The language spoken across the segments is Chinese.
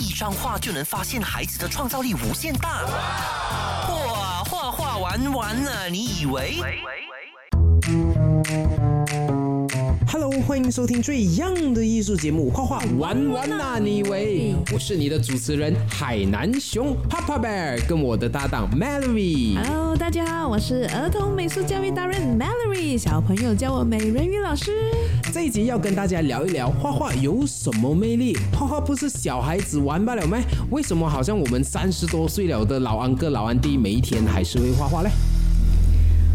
一张画就能发现孩子的创造力无限大。哇，画画玩完了，你以为？Hello，欢迎收听最 young 的艺术节目《画画玩玩呐、你以为？我是你的主持人海南熊 Papa Bear，跟我的搭档 Mallory。Hello，大家好，我是儿童美术教育达人 Mallory，小朋友叫我美人鱼老师。这一集要跟大家聊一聊画画有什么魅力？画画不是小孩子玩罢了吗？为什么好像我们三十多岁了的老安哥、老安弟，每一天还是会画画嘞？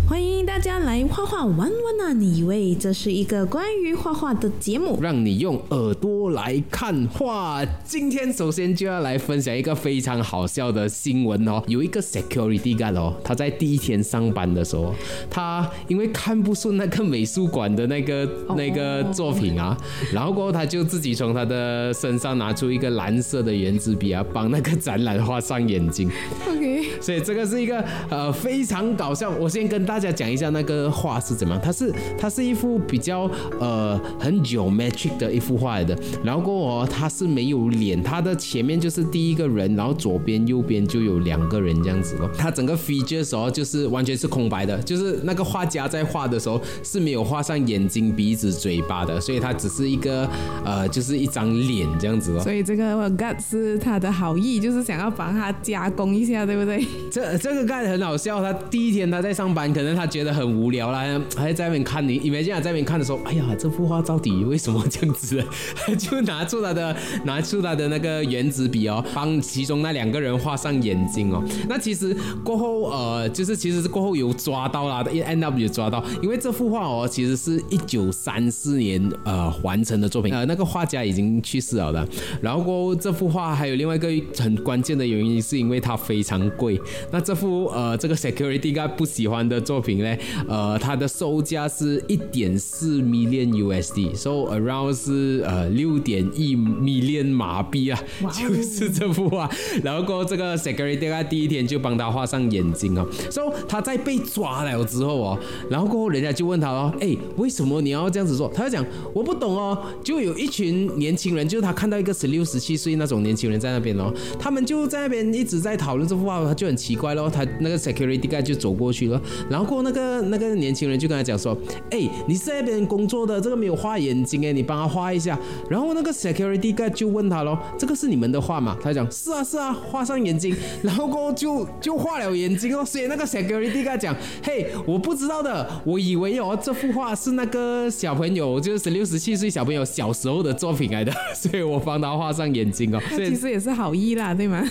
欢迎大家来画画玩玩啊！你以为这是一个关于画画的节目？让你用耳朵来看画。今天首先就要来分享一个非常好笑的新闻哦，有一个 security guard 哦，他在第一天上班的时候，他因为看不顺那个美术馆的那个那个作品啊，然后过后他就自己从他的身上拿出一个蓝色的圆珠笔啊，帮那个展览画上眼睛。OK，所以这个是一个呃非常搞笑。我先跟大家讲一下那个画是怎么样，它是它是一幅比较呃很 geometric 的一幅画来的，然后哦它是没有脸，它的前面就是第一个人，然后左边右边就有两个人这样子咯。它整个 features 哦就是完全是空白的，就是那个画家在画的时候是没有画上眼睛、鼻子、嘴巴的，所以它只是一个呃就是一张脸这样子哦。所以这个 God 是他的好意，就是想要帮他加工一下，对不对？这这个 guy 很好笑，他第一天他在上班，可能能他觉得很无聊啦，还在那边看你，以为这样在那边看的时候，哎呀，这幅画到底为什么这样子？就拿出他的拿出他的那个圆珠笔哦，帮其中那两个人画上眼睛哦。那其实过后呃，就是其实是过后有抓到啦，end up 有抓到，因为这幅画哦，其实是一九三四年呃完成的作品，呃，那个画家已经去世了的。然后过后这幅画还有另外一个很关键的原因，是因为它非常贵。那这幅呃这个 security guard 不喜欢的作品呢，呃，它的售价是一点四 million USD，so around 是呃六点一 million 马币啊，就是这幅画。然后过后这个 security guard 第一天就帮他画上眼睛哦，so 他在被抓了之后哦，然后过后人家就问他哦，哎，为什么你要这样子做？他就讲我不懂哦，就有一群年轻人，就是他看到一个十六十七岁那种年轻人在那边哦，他们就在那边一直在讨论这幅画，他就很奇怪咯，他那个 security guard 就走过去了，然后过后那个那个年轻人就跟他讲说，哎，你是在那边工作的，这个没有画眼睛哎，你帮他画一下。然后那个 security guard 就问他咯，这个是你们的画吗？他讲是啊是啊，画上眼睛，然后过后就就画了眼睛哦，所以那个 security guard 讲，嘿，我不知道的，我以为哦这幅画是那个小朋友，就是十六十七岁小朋友小时候的作品来的，所以我帮他画上眼睛哦。其实也是好意啦，对吗？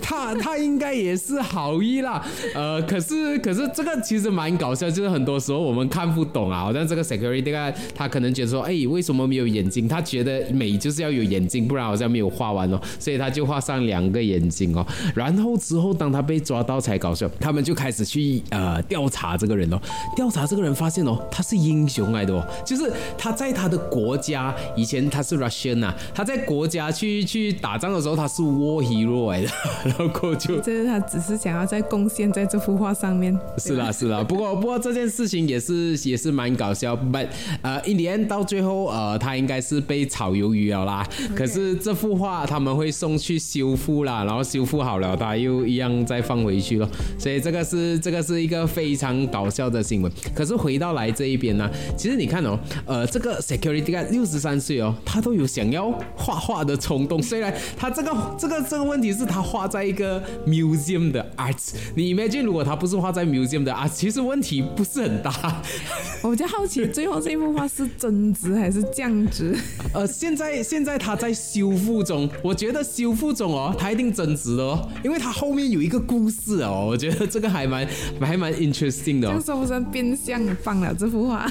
他他应该也是好意啦，呃，可是可是这个其实蛮搞笑，就是很多时候我们看不懂啊，好像这个 security guard 他可能觉得说，哎，为什么没有眼睛？他觉得美就是要有眼睛，不然好像没有画完哦，所以他就画上两个眼睛哦。然后之后当他被抓到才搞笑，他们就开始去呃调查这个人哦，调查这个人发现哦，他是英雄来的哦，就是他在他的国家以前他是 Russian 啊，他在国家去去打仗的时候他是 war hero 来的。然后就 这是他只是想要在贡献在这幅画上面。是啦是啦，不过不过这件事情也是也是蛮搞笑，but 呃，in the end 到最后呃，他应该是被炒鱿鱼了啦。可是这幅画他们会送去修复啦，然后修复好了，他又一样再放回去了。所以这个是这个是一个非常搞笑的新闻。可是回到来这一边呢，其实你看哦，呃，这个 security guard 六十三岁哦，他都有想要画画的冲动。虽然他这个这个这个问题是他画在一个 museum 的 arts，你 imagine 如果他不是画在 museum 的 arts，其实问题不是很大。我比较好奇，最后这幅画是增值还是降值？呃，现在现在他在修复中，我觉得修复中哦，他一定增值的哦，因为他后面有一个故事哦，我觉得这个还蛮 还蛮 interesting 的、哦这样。说不算变相放了这幅画？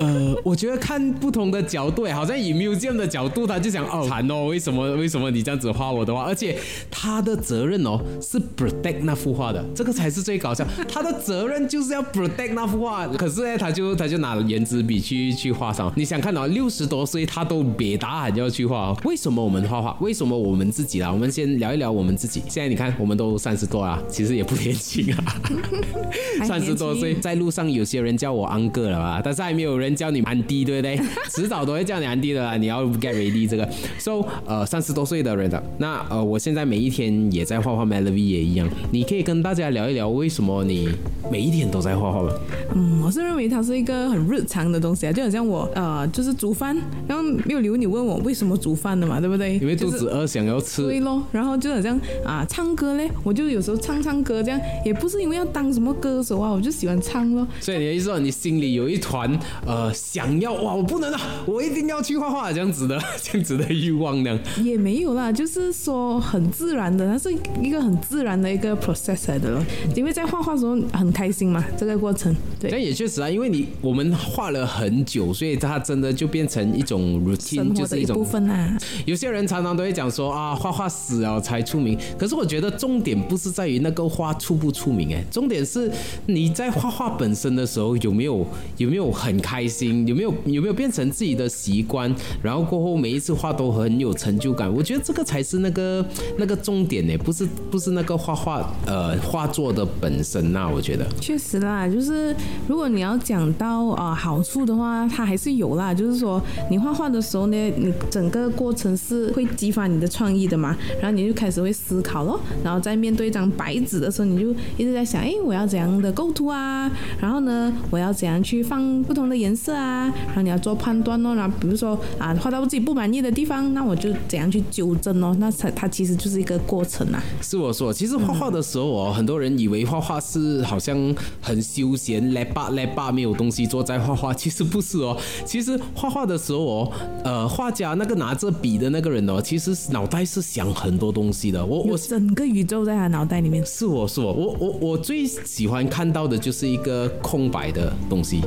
呃，我觉得看不同的角度，好像以 museum 的角度，他就想哦，惨哦，为什么为什么你这样子画我的画？而且他的责责任哦是 protect 那幅画的，这个才是最搞笑。他的责任就是要 protect 那幅画，可是呢，他就他就拿了圆珠笔去去画上。你想看到六十多岁他都别打喊要去画，为什么我们画画？为什么我们自己啦？我们先聊一聊我们自己。现在你看，我们都三十多了，其实也不年轻啊，三十多岁，在路上有些人叫我安哥了吧，但是还没有人叫你安迪，对不对？迟早都会叫你安迪的啦，你要 get ready 这个。So，呃，三十多岁的人的，那呃，我现在每一天也在画画，Melody 也一样。你可以跟大家聊一聊，为什么你每一天都在画画吗？嗯，我是认为它是一个很日常的东西啊，就好像我呃，就是煮饭，然后没有理由你问我为什么煮饭的嘛，对不对？因为肚子饿，想要吃。对咯，然后就好像啊，唱歌嘞，我就有时候唱唱歌，这样也不是因为要当什么歌手啊，我就喜欢唱咯。所以你的意思说，你心里有一团呃，想要哇，我不能啊，我一定要去画画这样子的，这样子的欲望呢？也没有啦，就是说很自然的，它是一个很自然的一个 process 来的咯。因为在画画的时候很开心嘛，这个过程。对，但也确实啊，因为你我们画了很久，所以它真的就变成一种 routine，就是一种部分啊。有些人常常都会讲说啊，画画死了才出名。可是我觉得重点不是在于那个画出不出名，哎，重点是你在画画本身的时候有没有有没有很开心，有没有有没有变成自己的习惯，然后过后每一次画都很有成就感。我觉得这个才是那个那个重点呢，不是不是那个画画呃画作的本身呐。我觉得确实啦，就是如果你要讲到啊好处的话，它还是有啦。就是说你画画的时候呢，你整个过程是会激发你的创意的嘛，然后你就开始会思考咯，然后在面对一张白纸的时候，你就一直在想，哎，我要怎样的构图啊？然后呢，我要怎样去放不同的颜色啊？然后你要做判断哦。然后比如说啊，画到自己不满意的地方，那我就怎样去纠正哦？那它它其实就是一个过程啊。是我说，其实画画的时候哦，很多人以为画画是好像很休闲，来吧来吧，没有东西做在画画，其实不是哦。其实画画的时候哦，呃，画家那个拿着笔的那个人哦，其实脑袋是想很多东西的。我我整个宇宙在他脑袋里面。是我是我我我我最喜欢看到的就是一个空白的东西，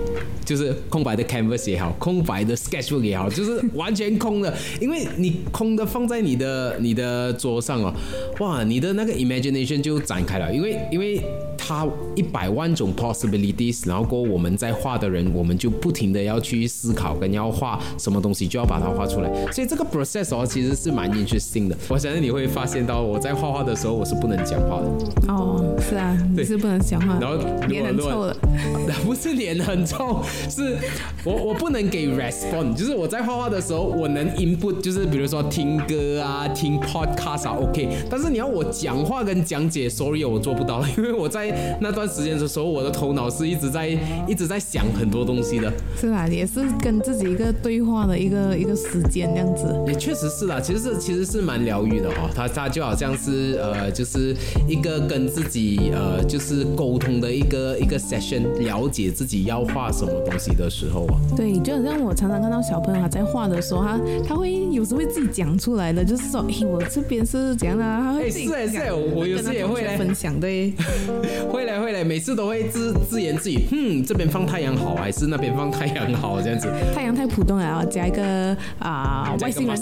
就是空白的 canvas 也好，空白的 sketchbook 也好，就是完全空的，因为你空的放在你的你的桌上哦，哇，你的那个 imagination 就展开了，因为因为它一百万种 possibilities，然后过我们在画的人，我们就不停的要去思考跟要画什么东西，就要把它画出来，所以这个 process 哦其实是蛮 interesting 的。我相信你会发现到我在画画的时候，我是不能讲话的。哦，是啊，你是不能讲话，然后脸很臭了，不是脸很臭，是我我不能给 respond，就是我在画画的时候，我能 input，就是比如说听歌啊，听 podcast 啊，OK，但是你要我讲话跟讲解，sorry，我做不到，因为我在那段时间的时候，我的头脑是一直在一直在想很多东西的。是啊，也是跟自己一个对话的一个一个时间这样子。也确实是啦，其实是其实是蛮疗愈的哈，它它就好像是呃，就是一个跟自己呃，就是沟通的一个一个 session，了解自己要画什么东西的时候啊。对，就好像我常常看到小朋友他在画的时候，他他会有时会自己讲出来的，就是说，哎，我这边是怎样的，他会自己是是，我有时也会分享，对，会嘞会嘞，每次都会自自言自语，嗯，这边放太阳好，还是那边放太阳好，这样子。太阳太普通了，加一个啊外星人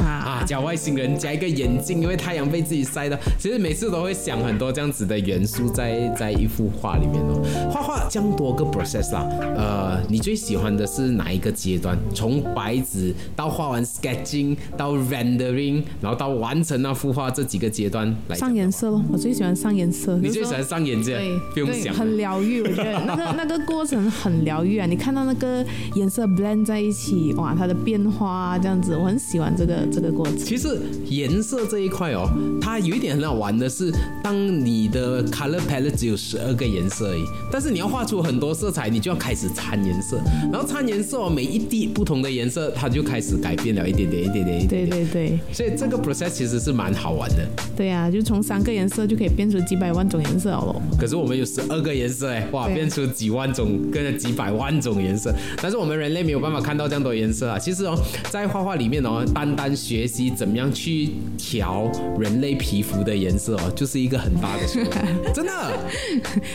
啊，加外星人，加一个眼镜，因为太阳被自己晒到。其实每次都会想很多这样子的元素在在一幅画里面哦。画画这样多个 process 啦，呃，你最喜欢的是哪一个阶段？从白纸到画完 sketching 到 rendering，然后到完成那幅画这几个阶段来上颜色咯。我最喜欢上颜色。你最喜欢上颜色？对，不用想，很疗愈。我觉得那个那个过程很疗愈啊！你看到那个颜色 blend 在一起，哇，它的变化这样子，我很喜欢这个这个过程。其实颜色这一块哦，它有一点很好玩的是，当你的 color palette 只有十二个颜色而已，但是你要画出很多色彩，你就要开始掺颜色，然后掺颜色哦，每一滴不同的颜色，它就开始改变了一点点，一点点，一点点。对对对。所以这个 process 其实是蛮好玩的。对呀，就从三个颜色就可以变出几百万种颜色了。可是我们有十二个颜色哎，哇，变出几万种，跟着几百万种颜色。但是我们人类没有办法看到这样多颜色啊。其实哦，在画画里面哦，单单学习怎么样去调人类皮肤的颜色哦，就是一个很大的学问，真的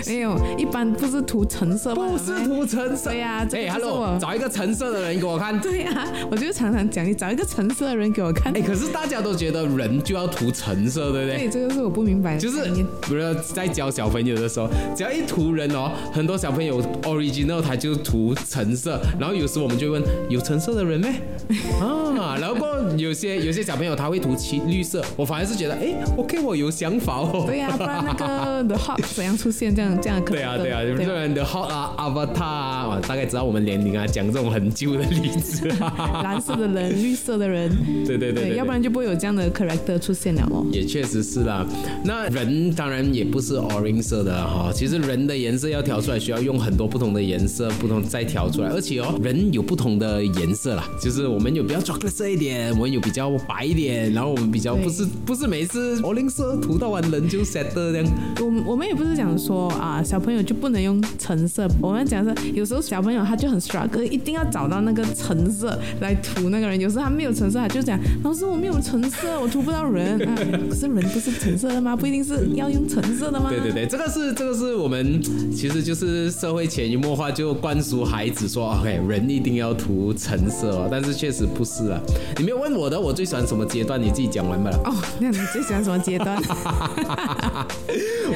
没有，一般不是涂橙色吗？不是涂橙色。对呀这个哎就是，Hello，找一个橙色的人给我看。对呀、我就常常讲，你找一个橙色的人给我看。哎，可是大家都觉得人就要涂橙色，对不对？对，这个是我不明白的就是概念。比如说在教小朋友的时候，只要一涂人哦，很多小朋友 original 他就涂橙色，然后有时我们就问有橙色的人没？啊，然后过有些有些小朋友他会涂青绿色，我反而是觉得哎，OK，我有想法哦。对呀、不然那个 The Hot 怎样出现这样这样的可能？对啊，对啊，有对这人的 hot 啊，avatar 啊，大概知道我们年龄啊，讲这种很旧的例子。蓝色的人、绿色的人，对对对对，要不然就不会有这样的 character 出现了哦。也确实是啦。那人当然也不是 orange 色的哈，其实人的颜色要调出来，需要用很多不同的颜色，不同再调出来。而且哦，人有不同的颜色啦，就是我们有比较 chocolate 色一点，我们有比较白一点，然后我们比较不是不是每次 orange 色涂到完人就 set 这样。我我们也不是讲说啊，小朋友就不能用橙色。我们讲是有时候小朋友他就很 struggle，一定要找到那个橙色来涂那个人。有时候他没有橙色，他就讲老师我没有橙色，我涂不到人。啊、可是人不是橙色的吗？不一定是要用橙色的吗？对对对，这个是这个是我们其实就是社会潜移默化就灌输孩子说，OK，人一定要涂橙色哦，但是确实不是啊。你没有问我的，我最喜欢什么阶段，你自己讲完吧。哦，那你最喜欢什么阶段？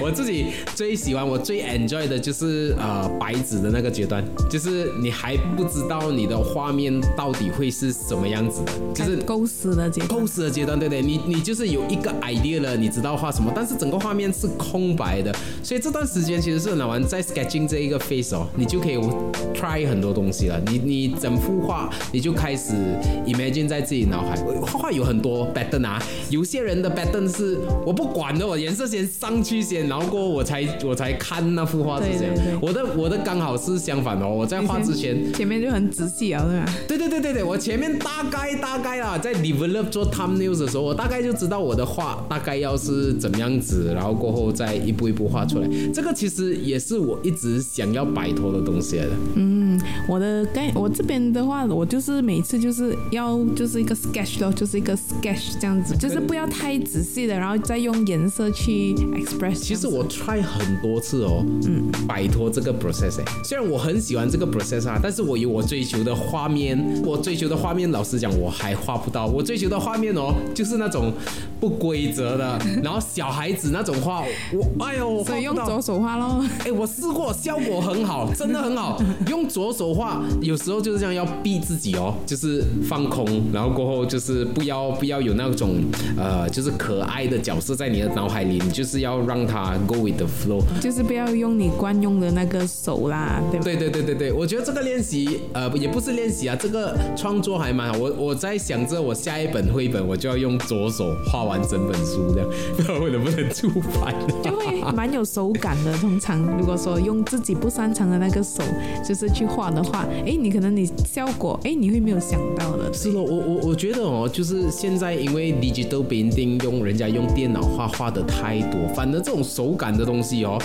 我自己最喜欢，我最 enjoy 的就是呃白纸的那个阶段，就是你还不知道你的画面到底会是什么样子的，就是构思的阶段。构思的阶段，对不对？你你就是有一个 idea 了，你知道画什么，但是整个画面是空白的，所以这段时间其实是很好玩，在 sketching 这一个 phase 哦，你就可以 try 很多东西了。你你整幅画，你就开始 imagine 在自己脑海。画画有很多 pattern 啊，有些人的 pattern 是我不管的，我颜色先上去先，然后过后我才我才看那幅画是这样对对对。我的我的刚好是相反的哦，我在画之前。前面就很仔细啊，对吧？对对对对对，我前面大概大概啦，在 develop 做 thumbnails 的时候，我大概就知道我的画大概要是怎么样子，然后过后再一步一步画出来。这个其实也是我一直想要摆脱的东西来的。我的概我这边的话，我就是每次就是要就是一个 sketch 咯，就是一个 sketch 这样子，就是不要太仔细的，然后再用颜色去 express。其实我 try 很多次哦，嗯，摆脱这个 process 欸。虽然我很喜欢这个 process 啊，但是我有我追求的画面，我追求的画面，老实讲我还画不到。我追求的画面哦，就是那种不规则的，然后小孩子那种画，我哎呦，我画所以用左手画喽。哎，我试过，效果很好，真的很好。用左手画，有时候就是这样，要逼自己哦，就是放空，然后过后就是不要不要有那种呃，就是可爱的角色在你的脑海里，你就是要让它 go with the flow。就是不要用你惯用的那个手啦，对吧？对对对对对，我觉得这个练习，呃，也不是练习啊，这个创作还蛮好。我我在想着，我下一本绘本我就要用左手画完整本书，这样，不知道我能不能出版。就会蛮有手感的。通常如果说用自己不擅长的那个手，就是去画的话，哎，你可能你效果，哎，你会没有想到的。是的，我我我觉得哦，就是现在因为 digital painting 用人家用电脑画画的太多，反而这种手感的东西哦，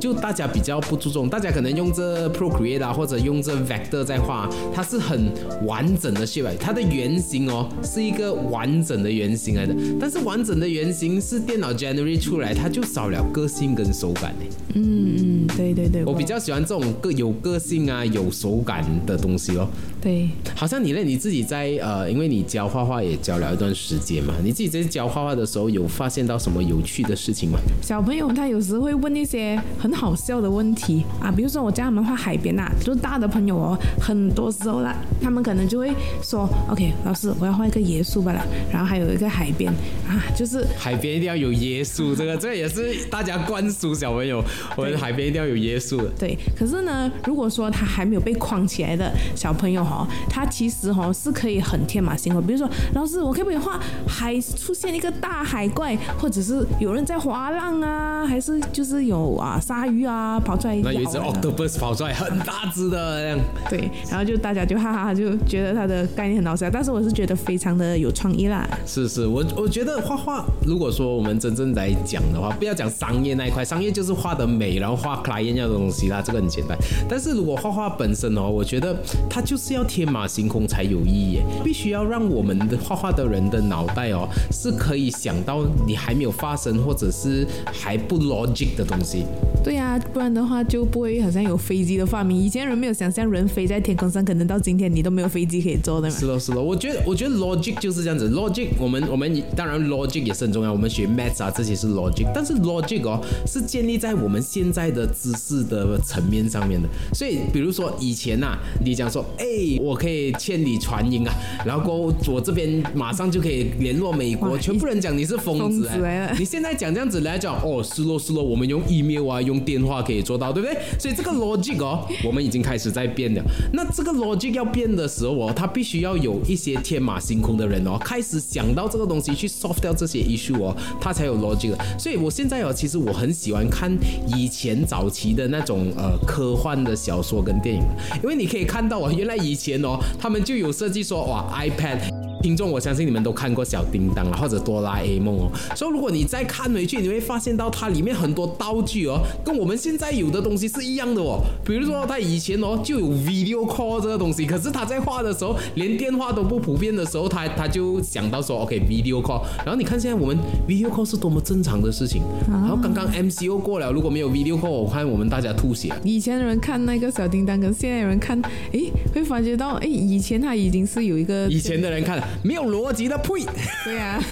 就大家比较不注重，大家可能用这 Procreate 啊，或者用这 Vector 在画，它是很完整的出来它的原型哦是一个完整的原型来的，但是完整的原型是电脑 generate 出来，它就少了个性跟手感呢。嗯嗯，对对对，我比较喜欢这种个有个性啊、有手感的东西哦。对。好像你呢？你自己在呃，因为你教画画也教了一段时间嘛，你自己在教画画的时候有发现到什么有趣的事情吗？小朋友他有时会问一些很好笑的问题啊，比如说我教他们画海边呐、就是大的朋友哦，很多时候啦，他们可能就会说，OK，老师我要画一个耶稣吧啦，然后还有一个海边啊，就是海边一定要有耶稣，这个这个也是大家灌输小朋友，我们海边一定要要有耶稣的。对，可是呢，如果说他还没有被框起来的小朋友哈、他其实哈、是可以很天马行空。比如说，老师，我可不可以画海出现一个大海怪，或者是有人在划浪啊，还是就是有啊鲨鱼啊跑出来那有一只 octopus 跑出来，很大只的这样。对，然后就大家就哈哈就觉得他的概念很好笑，但是我是觉得非常的有创意啦。是是，我我觉得画画，如果说我们真正来讲的话，不要讲商业那一块，商业就是画的美，然后画 client 要的东西啦，这个很简单。但是如果画画本身哦，我觉得它就是要天马行空才有意义，必须要让我们的画画的人的脑袋哦，是可以想到你还没有发生或者是还不 logic 的东西。对呀、不然的话就不会好像有飞机的发明。以前人没有想象人飞在天空上，可能到今天你都没有飞机可以坐的嘛。是咯是咯，我觉得我觉得 logic 就是这样子，logic 我们我们当然 logic 也是很重要，我们学 maths 啊这些是 logic，但是 logic 哦是建立在我们现在的知识的层面上面的。所以比如说以前呐、你讲说，哎，我可以千里传音啊，然后过后我这边马上就可以联络美国，全部人讲你是疯疯子你现在讲这样子来讲，哦，是咯是咯，我们用 email 啊，用电话可以做到，对不对？所以这个 logic 哦，我们已经开始在变了。那这个 logic 要变的时候哦，他必须要有一些天马行空的人哦，开始想到这个东西去 solve 掉这些 issue 哦，他才有 logic 的。所以我现在哦，其实我很喜欢看以前早期的那种呃科幻的小说跟电影，因为你可以看到哦，原来以前哦，他们就有设计说哇 iPad。听众，我相信你们都看过小叮当啊，或者哆啦 A 梦哦。所以如果你再看回去，你会发现到它里面很多道具哦，跟我们现在有的东西是一样的哦。比如说，它以前哦就有 video call 这个东西，可是它在画的时候，连电话都不普遍的时候，它它就想到说 OK video call。然后你看现在我们 video call 是多么正常的事情。然后刚刚 MCO 过了，如果没有 video call，我看我们大家吐血。以前的人看那个小叮当，跟现在的人看，诶，会发觉到，哎，以前他已经是有一个以前的人看没有逻辑的，呸！对 呀、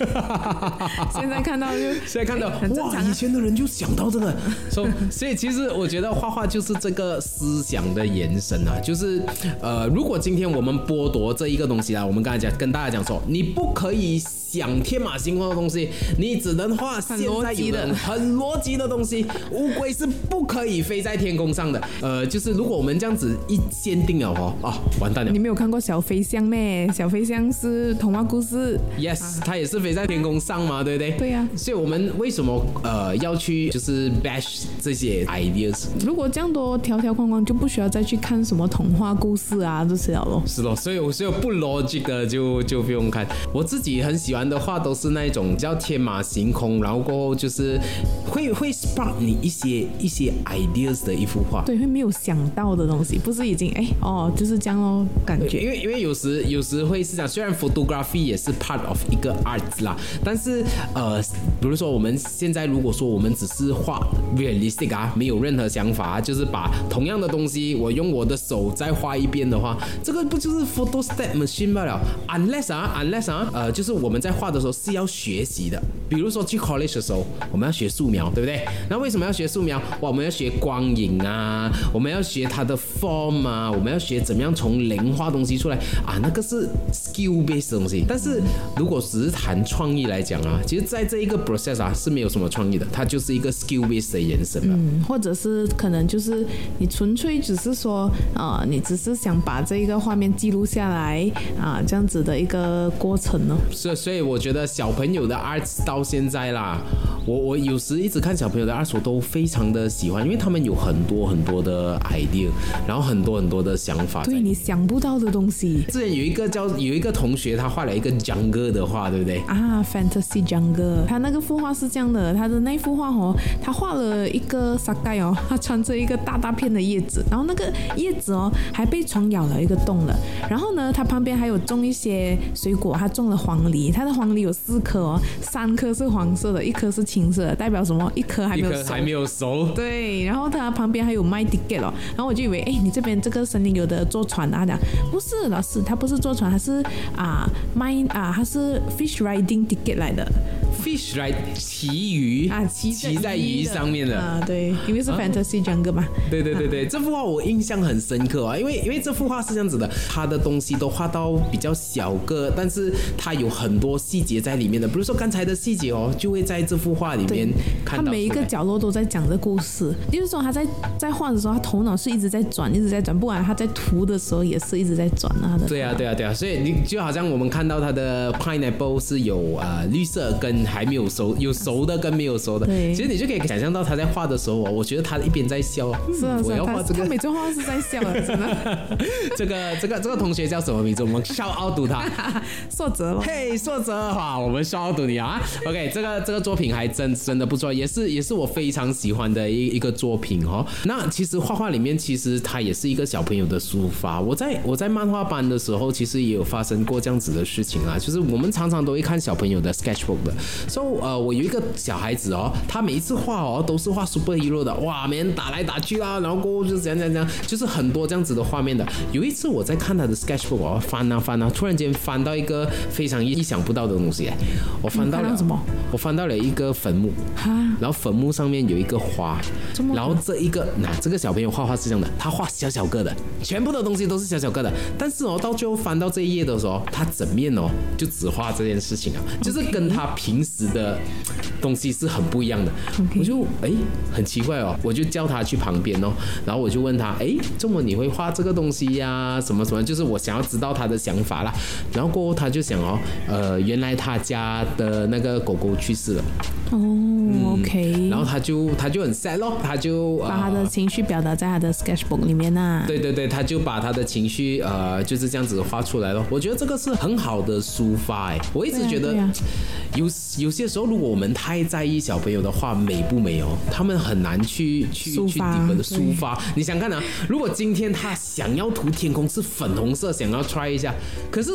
现在看到就现在看到哇，以前的人就想到这个，所、以所以其实我觉得画画就是这个思想的延伸啊，就是呃，如果今天我们剥夺这一个东西啊，我们刚才讲跟大家讲说，你不可以想天马行空的东西，你只能画现在有的很逻辑的东西。乌龟是不可以飞在天空上的，呃，就是如果我们这样子一限定了哦，啊，完蛋了你。没有看过小飞象咩？小飞象是童话故事，Yes，它也是飞在天空上嘛，对不对？对呀所以我们为什么呃要去就是 bash 这些 ideas？如果这样多条条框框，就不需要再去看什么童话故事啊这些了咯。是咯，所以我所有不 logic 的就就不用看。我自己很喜欢的话都是那种叫天马行空，然后过后就是会会 spark 你一些一些 ideas 的一幅画。对，会没有想到的东西，不是已经哎哦就是这样哦，感觉。因为因为有时有时会是这样，虽然 photography 也是 part of 一个 art 啦，但是呃，比如说我们现在如果说我们只是画 realistic 啊，没有任何想法啊，就是把同样的东西我用我的手再画一遍的话，这个不就是 photo step machine 罢了？Unless 啊，unless 啊，呃，就是我们在画的时候是要学习的，比如说去 college 的时候，我们要学素描，对不对？那为什么要学素描？哇，我们要学光影啊，我们要学它的 form 啊，我们要学怎么样从零画东西出来啊，那个是 skill based 的东西。但是如果只是谈创意来讲啊，其实在这一个 process 啊是没有什么创意的，它就是一个 skill based 的延伸了。嗯，或者是可能就是你纯粹只是说，啊，你只是想把这一个画面记录下来啊，这样子的一个过程呢。所以所以我觉得小朋友的 arts 到现在啦，我我有时一直看小朋友的 arts 我都非常的喜欢，因为他们有很多很多的 idea，然后很多很多的想法对你想不到的东西。之前有一个叫有一个同学，他画了一个 jungle 的画，对不对？啊，Fantasy Jungle，他那个幅画是这样的，他的那幅画哦，他画了一个沙盖哦，他穿着一个大大片的叶子，然后那个叶子哦还被虫咬了一个洞了，然后呢，他旁边还有种一些水果，他种了黄梨，他的黄梨有四颗哦，三颗是黄色的，一颗是青色的，代表什么？一颗还没有熟颗还没有熟。对，然后它旁边还有卖 ticket 哦，然后我就以为，哎，你这边这个森林有的坐船啊？他讲不是，老师，他不是坐船，他是啊卖啊，他是 fish riding ticket 来的 fish right，骑鱼啊，骑骑在鱼上面的。啊，对，因为是 fantasy jungle 嘛。对对对对，这幅画我印象很深刻啊，因为因为这幅画是这样子的，它的东西都画到比较小个，但是它有很多细节在里面的，比如说刚才的细节哦，就会在这幅画里面看到。他每一个角落都在讲这故事，就是说他在在画的时候，他头脑是一直在转，一直在转，不管他在涂的时候也是一直在转啊。对啊对啊对啊，所以你就好像我们看到他的 pineapple 是有呃绿色跟还没有熟，有熟的跟没有熟的。对。其实你就可以想象到他在画的时候，我觉得他一边在笑。是啊我要。画这个，他每次画是在笑的，真的。这个这个这个同学叫什么名字？我们笑傲读他。硕泽。嘿，硕泽哈，我们笑傲读你啊。OK，这个这个作品还真真的不错，也是也是我非常喜欢的一一个作品哦。那其实画画里面，其实它也是一个小朋友的抒发。我在我在漫画班的时候，其实也有发生过这样子的事情啊。就是我们常常都会看小朋友的 sketchbook 的，所以呃，我有一个小孩子哦，他每一次画哦都是画 superhero 的，哇，每人打来打去啦，然后过后就怎样怎样怎样，就是很多这样子的画面的。有一次我在看他的 sketchbook，我翻啊翻啊，突然间翻到一个非常意想不到的东西，我翻到了什么？我翻到了一个坟墓，然后坟墓上面有一个花，然后这一个那这个小朋友画画是这样的，他画小小个的，全部的东西都是小小个的，但是哦，到最后翻到这一页的时候，他整面哦就只画这件事情啊，就是跟他平时的东西是很不一样的。我就哎很奇怪哦，我就叫他去旁边哦，然后我就问他，哎，这么你会画这个东西呀？什么什么？就是我想要知道他的想法啦。然后过后他就想哦，呃，原来他家的那个狗狗去世了。哦，OK。然后他就他就很 sad 咯，他就把他的情绪表达在他的 sketchbook 里面呐。对对对，他就把他的情绪呃就是这样子画出来了。我觉得这个是很好的抒发哎，我一直觉得有有些时候如果我们太在意小朋友的画美不美哦，他们很难去去去你们的抒发。你想看啊，如果今天他想要涂天空是粉红色，想要 try 一下，可是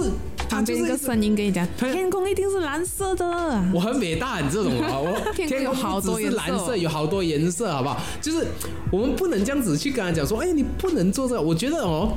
他就是一个声音跟你讲，天空一定是蓝色的。我很伟大，你这种啊，我天空好多颜色，有好多颜色，好不好？就是我们不能这样子去跟他讲说，哎，你不能做这个。我觉得哦，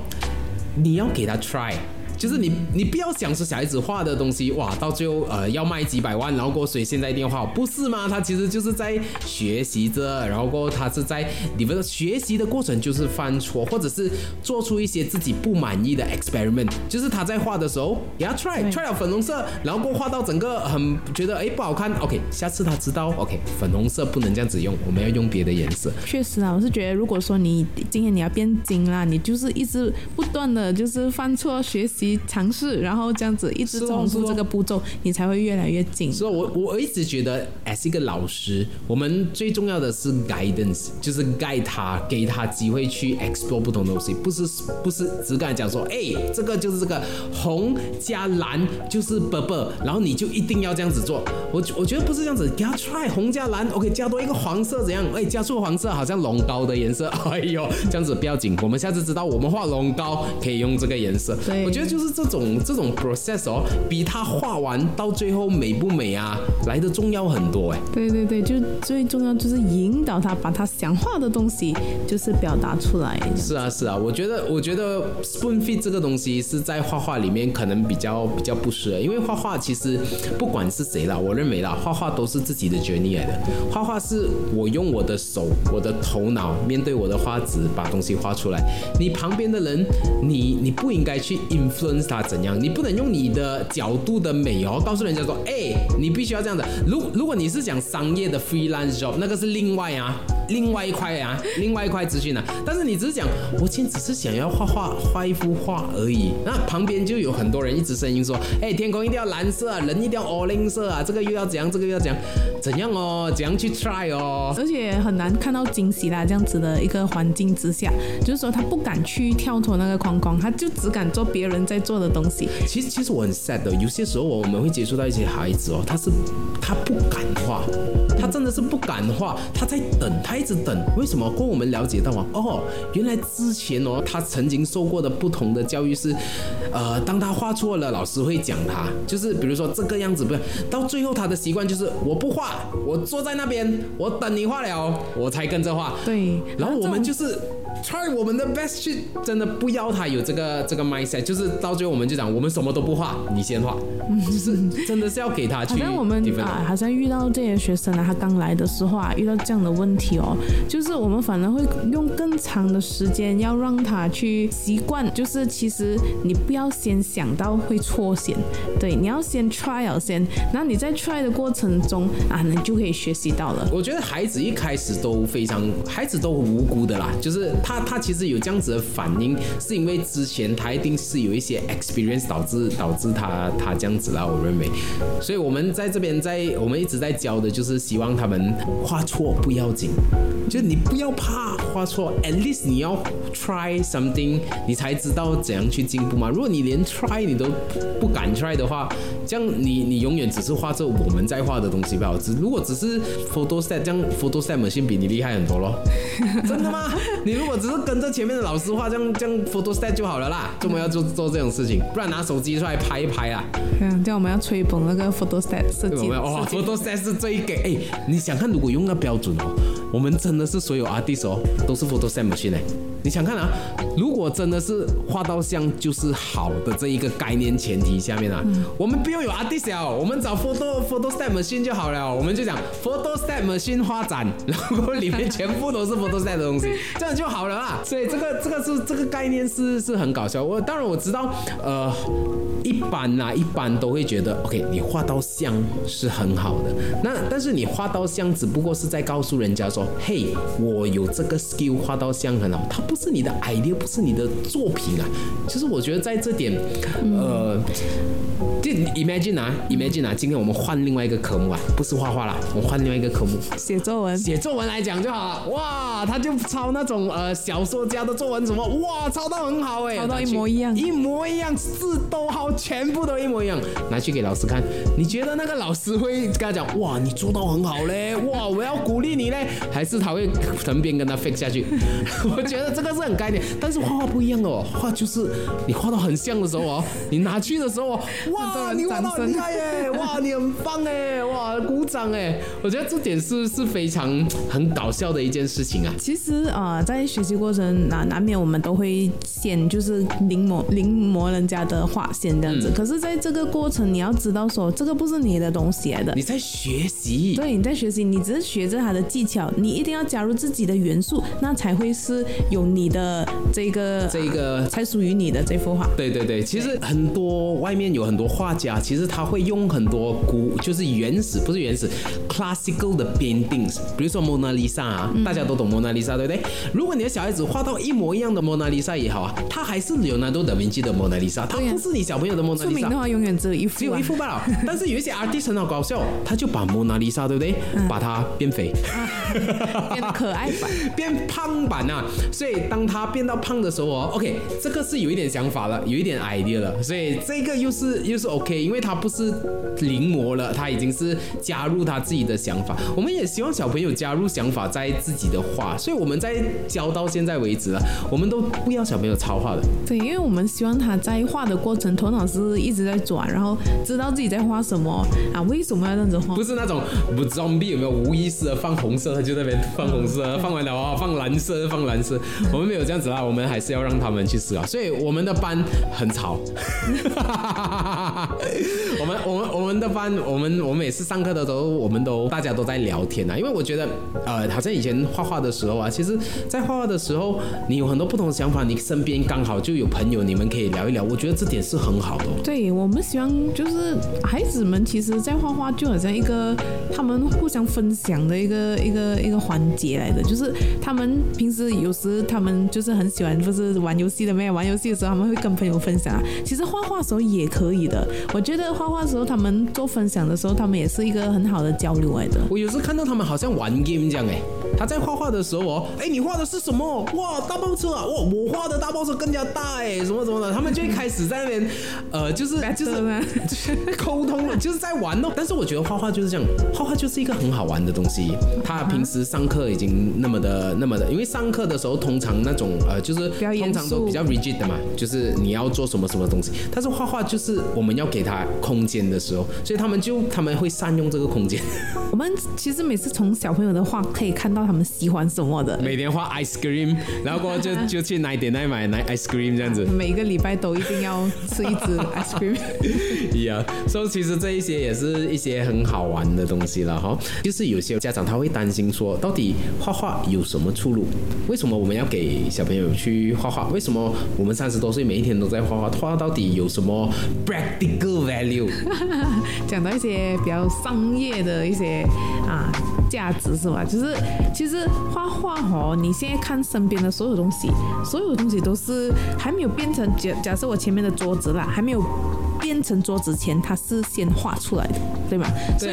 你要给他 try。就是你，你不要想说小孩子画的东西，哇，到最后呃要卖几百万，然后过所以现在一定要画，不是吗？他其实就是在学习着，然后过他是在你们的学习的过程就是犯错，或者是做出一些自己不满意的 experiment，就是他在画的时候也要 try try 了粉红色，然后过画到整个很觉得哎不好看，OK，下次他知道 OK 粉红色不能这样子用，我们要用别的颜色。确实啊，我是觉得如果说你今天你要变精啦，你就是一直不断的就是犯错学习。尝试，然后这样子一直重复这个步骤，你才会越来越紧。所以，我我一直觉得，as 一个老师，我们最重要的是 guidance，就是 guide 他，给他机会去 explore 不同东西，不是不是只敢讲说，哎，这个就是这个红加蓝就是 purple，然后你就一定要这样子做。我我觉得不是这样子，给他 try 红加蓝，OK，加多一个黄色怎样？哎，加错黄色好像龙膏的颜色，哎呦，这样子不要紧，我们下次知道我们画龙膏可以用这个颜色。对，我觉得就是。这种这种 process 哦，比他画完到最后美不美啊，来的重要很多哎。对对对，就最重要就是引导他把他想画的东西就是表达出来。是啊是啊，我觉得我觉得 spoon feed 这个东西是在画画里面可能比较比较不适合，因为画画其实不管是谁啦，我认为啦，画画都是自己的 journey 来的。画画是我用我的手、我的头脑面对我的画纸把东西画出来。你旁边的人，你你不应该去 influence。他怎样？你不能用你的角度的美哦，告诉人家说，哎，你必须要这样子。如如果你是讲商业的 freelance job，那个是另外啊，另外一块啊，另外一块资讯呢。但是你只是讲，我今天只是想要画画，画一幅画而已。那旁边就有很多人一直声音说，哎，天空一定要蓝色啊，人一定要 orange 色啊，这个又要怎样，这个又要怎样，怎样哦，怎样去 try 哦。而且很难看到惊喜啦，这样子的一个环境之下，就是说他不敢去跳脱那个框框，他就只敢做别人在做。的东西，其实其实我很 sad 的。有些时候我我们会接触到一些孩子哦，他是他不敢画，他真的是不敢画，他在等，他一直等，为什么？过我们了解到啊，哦，原来之前哦，他曾经受过的不同的教育是，呃，当他画错了，老师会讲他，就是比如说这个样子，不，到最后他的习惯就是我不画，我坐在那边，我等你画了，我才跟着画。对，然后我们就是 try 我们的 best 去，真的不要他有这个这个 mindset，就是到最后我们就讲，我们什么都不画，你先画，就是真的是要给他去好像我们啊，好像遇到这些学生啊，他刚来的时候啊，遇到这样的问题哦，哦。就是我们反而会用更长的时间，要让他去习惯，就是其实你不要先想到会错先，对，你要先 try 了先，然后你在 try 的过程中啊，你就可以学习到了。我觉得孩子一开始都非常，孩子都无辜的啦，就是他他其实有这样子的反应，是因为之前他一定是有一些 experience 导致导致他他这样子啦，我认为，所以我们在这边在我们一直在教的就是希望他们画错不要紧，就是你不要怕画错，at least 你要 try something，你才知道怎样去进步嘛。如果你连 try 你都不敢 try 的话，这样你你永远只是画着我们在画的东西吧。只如果只是 Photoset 这样 Photoset machine 比你厉害很多咯。真的吗？你如果只是跟着前面的老师画，这样这样 Photoset 就好了啦。怎么要做做这种事情？不然拿手机出来拍一拍啊。嗯，这样我们要吹捧那个 photostat 设计对吧？哇设计，Photoset 是最给哎，你想看如果用那标准哦，我我们真的是所有 artist 哦都是 Photoset machine 哎。你想看啊？如果真的是画到像就是好的这一个概念前提下面啊，我们不用有 artist 了，我们找 photo photostat machine 就好了。我们就讲 photostat machine 画展，然后里面全部都是 photostat 的东西，这样就好了啦。所以这个这个是这个概念是是很搞笑。我当然我知道，呃，一般啦、一般都会觉得，OK，你画到像是很好的，那但是你画到像只不过是在告诉人家说，嘿，我有这个 skill 画到像很好，它不是你的 idea，不是你的作品啊。就是我觉得在这点，呃，就 imagine 啊，imagine 啊，今天我们换另外一个科目啊，不是画画啦，我们换另外一个科目，写作文。写作文来讲就好了。哇，他就抄那种呃小说家的作文什么，哇，抄到很好哎，抄到一模一样一模一样，字都好，全部都一模一样，拿去给老师看。你觉得那个老师会跟他讲，哇，你做到很好嘞，哇，我要鼓励你嘞，还是他会藤边跟他 fake 下去？我觉得这个是很概念，但是画画不一样哦，画就是你画到很像的时候哦，你拿去的时候哦，哇，你画到很厉害耶，哇，你很棒哎，哇，鼓掌哎，我觉得这点是是非常很搞笑的一件事情啊。其实呃，在学习过程难难免我们都会先就是临摹临摹人家的画线这样子。嗯可是，在这个过程，你要知道说，这个不是你的东西来的。你在学习，对，你在学习，你只是学着他的技巧，你一定要加入自己的元素，那才会是有你的这个这个才属于你的这幅画。对对对，其实很多外面有很多画家，其实他会用很多古，就是原始不是原始，classical 的 paintings，比如说蒙娜丽莎啊，大家都懂蒙娜丽莎，对不对？如果你的小孩子画到一模一样的蒙娜丽莎也好啊，他还是有南多达文基的蒙娜丽莎，他不是你小朋友的蒙娜丽莎出名的。话，永远只有一幅、啊，只有一幅罢了，但是有一些 artist 很好搞笑，他就把蒙娜丽莎，对不对？把它变肥，变得可爱版。变胖版啊，所以当他变到胖的时候哦，OK，这个是有一点想法了，有一点 idea 了，所以这个又是又是 OK，因为他不是临摹了，他已经是加入他自己的想法。我们也希望小朋友加入想法在自己的画，所以我们在教到现在为止了，我们都不要小朋友抄画的。对，因为我们希望他在画的过程，头脑是一直在转，然后知道自己在画什么啊，为什么要这样子画不。是那种不 zombie 有没有无意识的放红色，他就在那边放红色，放完了啊放蓝色，放蓝色。我们没有这样子啦，我们还是要让他们去思考。所以我们的班很吵，我们我们我们的班，我们我每次上课的时候，我们都大家都在聊天啊，因为我觉得呃，好像以前画画的时候啊，其实在画画的时候，你有很多不同的想法，你身边刚好就有朋友，你们可以聊一聊，我觉得这点是很好的。对我们希望就是孩子们，其实在画画就好像一个他们互相分享的一个一个一个环节来的，就是他们平时有时他们就是很喜欢不是玩游戏的没有玩游戏的时候，他们会跟朋友分享啊。其实画画的时候也可以的，我觉得画画的时候他们们做分享的时候，他们也是一个很好的交流来的。我有时看到他们好像玩 game 这样哎，他在画画的时候哦，哎，你画的是什么？哇，大爆车啊！哇，我画的大爆车更加大哎，什么什么的，他们就会开始在那边，呃，就是就是 沟通了，就是在玩哦。但是我觉得画画就是这样，画画就是一个很好玩的东西。他平时上课已经那么的那么的，因为上课的时候通常那种呃，就是通常都比较 rigid 的嘛，就是你要做什么什么东西。但是画画就是我们要给他空间的时候，所以他们就他们会善用这个空间。我们其实每次从小朋友的画可以看到他们喜欢什么的。每天画 ice cream，然后过后就 就去哪点那买奶 ice cream 这样子。每个礼拜都一定要吃一只 ice cream。Yeah，所以其实这一些也是一些很好玩的东西了哈。就是有些家长他会担心说，到底画画有什么出路？为什么我们要给小朋友去画画？为什么我们三十多岁每一天都在画画？画到底有什么 practical value？讲到一些比较商业的一些啊价值是吧？就是其实画画哦，你现在看身边的所有东西，所有东西都是还没有变成假假设我前面的桌子啦，还没有。变成桌子前，它是先画出来的，对吗？所以，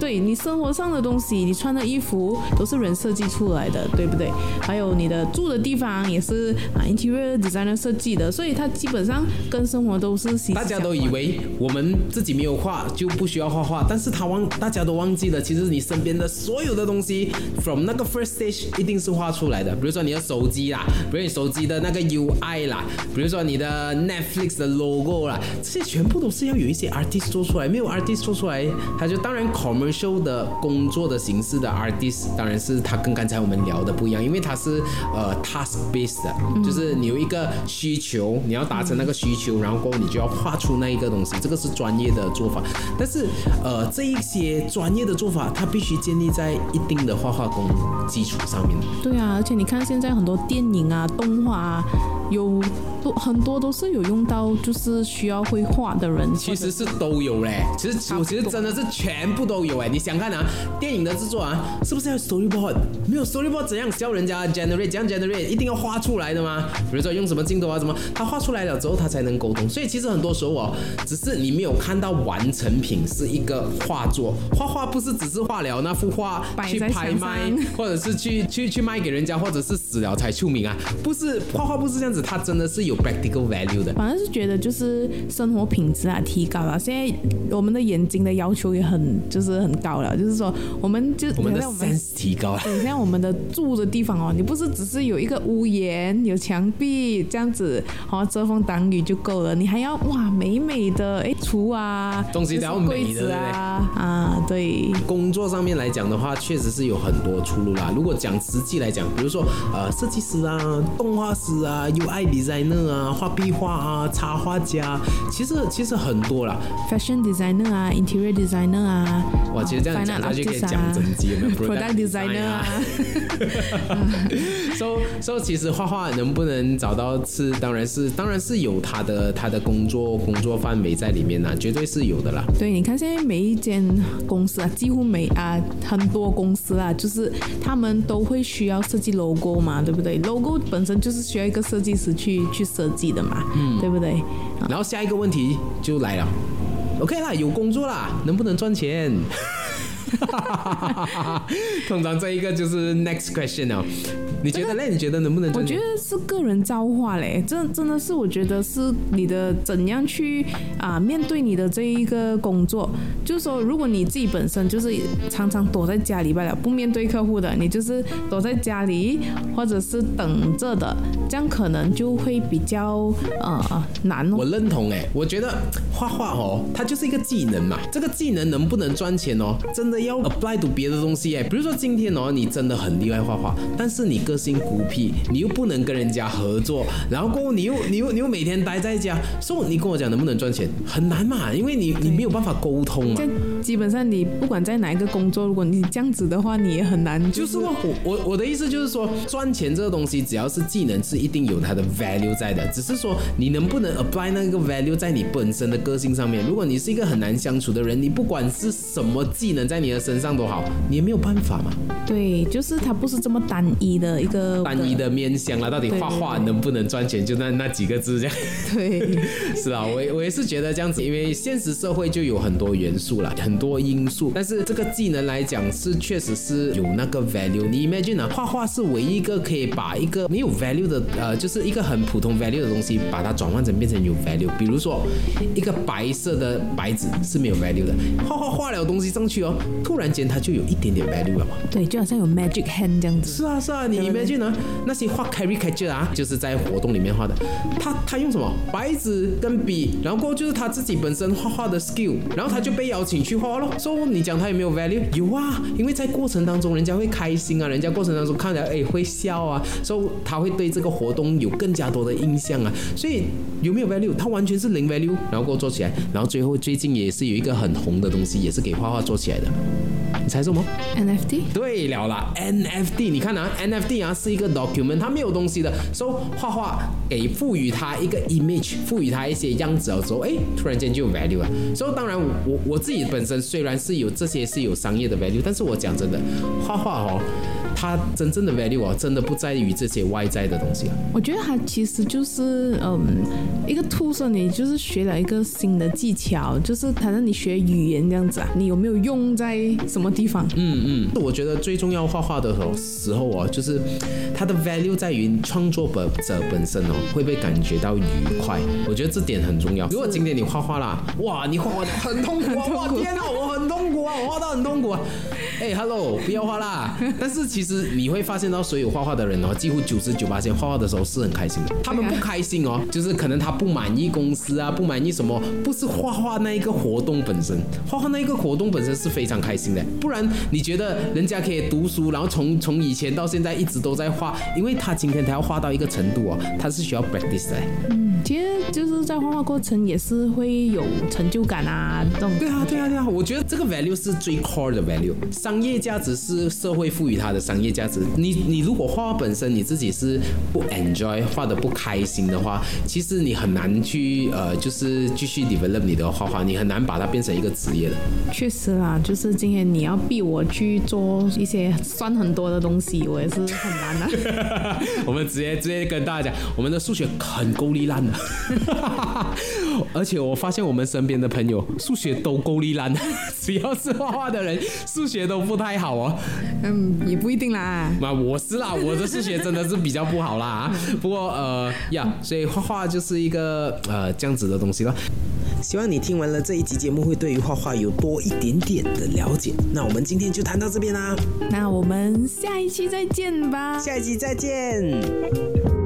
对你生活上的东西，你穿的衣服都是人设计出来的，对不对？还有你的住的地方也是啊，interior designer 设计的，所以它基本上跟生活都是。大家都以为我们自己没有画就不需要画画，但是他忘，大家都忘记了，其实你身边的所有的东西，from 那个 first stage 一定是画出来的。比如说你的手机啦，比如你手机的那个 UI 啦，比如说你的 Netflix 的 logo 啦，这些全。全部都是要有一些 artist 做出来，没有 artist 做出来，他就当然 commercial 的工作的形式的 artist，当然是他跟刚才我们聊的不一样，因为他是呃 task based 的，就是你有一个需求，你要达成那个需求，然后过后你就要画出那一个东西，这个是专业的做法。但是呃这一些专业的做法，它必须建立在一定的画画功基础上面。对啊，而且你看现在很多电影啊、动画啊。有都很多都是有用到，就是需要会画的人。其实是都有嘞，其实我其实真的是全部都有哎。你想看啊，电影的制作啊，是不是要 storyboard？没有 storyboard 怎样教人家 generate？怎样 generate？一定要画出来的吗？比如说用什么镜头啊，什么，他画出来了之后，他才能沟通。所以其实很多时候哦，只是你没有看到完成品是一个画作。画画不是只是画了那幅画去拍卖，或者是去去去卖给人家，或者是死了才出名啊？不是，画画不是这样子。它真的是有 practical value 的，反正是觉得就是生活品质啊提高了。现在我们的眼睛的要求也很就是很高了，就是说我们就我们的 sense 提高了。对，像我们的住的地方哦，你不是只是有一个屋檐、有墙壁这样子，好遮风挡雨就够了，你还要哇美美的哎厨啊，东西都要美的啊啊对。工作上面来讲的话，确实是有很多出路啦。如果讲实际来讲，比如说呃设计师啊、动画师啊，UI designer 啊，画壁画啊，插画家，其实其实很多啦。fashion designer 啊，interior designer 啊，哇，其实这样讲下去可以讲整集有没有？product designer 啊。so so 其实画画能不能找到是，当然是当然是有他的他的工作工作范围在里面呐，绝对是有的啦。对，你看现在每一间公司啊，几乎每啊很多公司啊，就是他们都会需要设计 logo 嘛，对不对？logo 本身就是需要一个设计师去去设计的嘛，嗯，对不对？然后下一个问题就来了，OK 啦，有工作啦，能不能赚钱？通常这一个就是 next question 哦。你觉得嘞？你觉得能不能？我觉得是个人造化嘞，这真的是我觉得是你的怎样去啊面对你的这一个工作。就是说，如果你自己本身就是常常躲在家里罢了，不面对客户的，你就是躲在家里或者是等着的，这样可能就会比较呃难。哦我认同哎，我觉得画画哦，它就是一个技能嘛。这个技能能不能赚钱哦？真的要 apply to 别的东西哎。比如说今天哦，你真的很厉害画画，但是你个性孤僻，你又不能跟人家合作，然后过后你又你又你又每天待在家，所以你跟我讲能不能赚钱很难嘛，因为你你没有办法沟通嘛。基本上你不管在哪一个工作，如果你这样子的话，你也很难。就是我我我的意思就是说，赚钱这个东西，只要是技能，是一定有它的 value 在的，只是说你能不能 apply 那个 value 在你本身的个性上面。如果你是一个很难相处的人，你不管是什么技能在你你的身上都好，你也没有办法嘛。对，就是它不是这么单一的一个单一的面向啦，到底画画能不能赚钱，就那那几个字这样。对，是啊，我我也是觉得这样子，因为现实社会就有很多元素啦，很多因素，但是这个技能来讲是确实是有那个 value。你 imagine 啊，画画是唯一一个可以把一个没有 value 的呃，就是一个很普通 value 的东西，把它转换成变成有 value。比如说一个白色的白纸是没有 value 的，画画画了东西上去哦，突然间它就有一点点 value 了嘛。对，就好像有 magic hand 这样子。是啊是啊，你 imagine 呢？那些画 caricature 啊，就是在活动里面画的，他他用什么白纸跟笔，然后过后就是他自己本身画画的 skill，然后他就被邀请去画咯。so 你讲他有没有 value？有啊，因为在过程当中人家会开心啊，人家过程当中看起来哎会笑啊，所以他会对这个活动有更加多的印象啊。所以有没有 value？他完全是零 value，然后过后做起来，然后最后最近也是有一个很红的东西，也是给画画做起来的。你猜什么？NFT。对了啦，NFT。你看啊，NFT 啊是一个 document，它没有东西的，所以画画给赋予它一个 image，赋予它一些样子之后，哎，突然间就有 value 了。所以当然我我自己本身虽然是有这些是有商业的 value，但是我讲真的，画画哦。它真正的 value 啊，真的不在于这些外在的东西啊。我觉得它其实就是嗯，一个突生，你就是学了一个新的技巧，就是反正你学语言这样子啊，你有没有用在什么地方？嗯嗯，我觉得最重要画画的时候时候哦，就是它的 value 在于创作者本身哦，会被感觉到愉快？我觉得这点很重要。如果今天你画画啦，哇，你画画很痛苦，哇，天哪，我很痛苦啊，我画到很痛苦啊。哎，hello，不要画啦。但是其实你会发现到，所有画画的人哦，几乎九十九八千画画的时候是很开心的。他们不开心哦，就是可能他不满意公司啊，不满意什么，不是画画那一个活动本身，画画那一个活动本身是非常开心的。不然你觉得人家可以读书，然后从从以前到现在一直都在画，因为他今天他要画到一个程度哦，他是需要 practice 的。嗯，其实就是在画画过程也是会有成就感啊，这种。对啊，对啊，对啊，我觉得这个 value 是最 core 的 value。商业价值是社会赋予它的商业价值。你你如果画画本身你自己是不 enjoy 画的不开心的话，其实你很难去呃就是继续 develop 你的画画，你很难把它变成一个职业的。确实啦，就是今天你要逼我去做一些算很多的东西，我也是很难的。我们直接直接跟大家讲，我们的数学很够力烂的，而且我发现我们身边的朋友数学都够力烂，只要是画画的人，数学都。都不太好哦，嗯，也不一定啦。那我是啦，我的数学真的是比较不好啦。不过呃呀，所以画画就是一个呃这样子的东西了。希望你听完了这一集节目，会对于画画有多一点点的了解。那我们今天就谈到这边啦。那我们下一期再见吧。下一期再见。